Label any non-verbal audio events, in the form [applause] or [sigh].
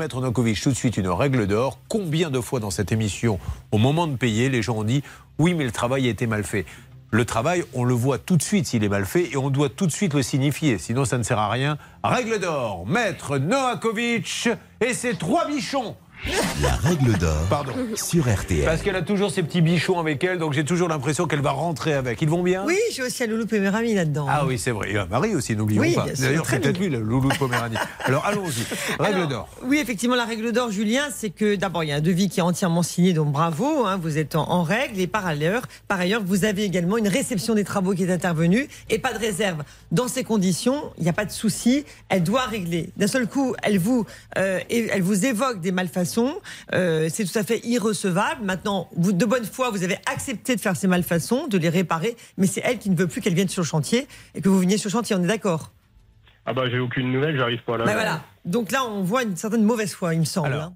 Maître Nokovic tout de suite une règle d'or. Combien de fois dans cette émission, au moment de payer, les gens ont dit oui, mais le travail a été mal fait le travail, on le voit tout de suite s'il est mal fait et on doit tout de suite le signifier, sinon ça ne sert à rien. Règle d'or, maître Noakovic et ses trois bichons. La règle d'or Pardon. sur RTL. Parce qu'elle a toujours ses petits bichons avec elle, donc j'ai toujours l'impression qu'elle va rentrer avec. Ils vont bien? Oui, j'ai aussi un loulou Poméranie là-dedans. Ah oui, c'est vrai. Il y a Marie aussi, n'oublions Oui, pas. D'ailleurs, très c'est peut-être lui, le loulou de Poméranie. Alors allons-y. [laughs] Règle d'or. Oui, effectivement, la règle d'or, Julien, c'est que d'abord, il y a un devis qui est entièrement signé, donc bravo, hein, vous êtes en, en règle. Et par ailleurs, par ailleurs, vous avez également une réception des travaux qui est intervenue et pas de réserve. Dans ces conditions, il n'y a pas de souci, elle doit régler. D'un seul coup, elle vous, euh, et- elle vous évoque des malfaçons. Euh, c'est tout à fait irrecevable. Maintenant, vous, de bonne foi, vous avez accepté de faire ces malfaçons, de les réparer, mais c'est elle qui ne veut plus qu'elle vienne sur le chantier et que vous veniez sur le chantier. On est d'accord? Ah bah j'ai aucune nouvelle, j'arrive pas là. Voilà. Donc là, on voit une certaine mauvaise foi, il me semble. Alors. hein.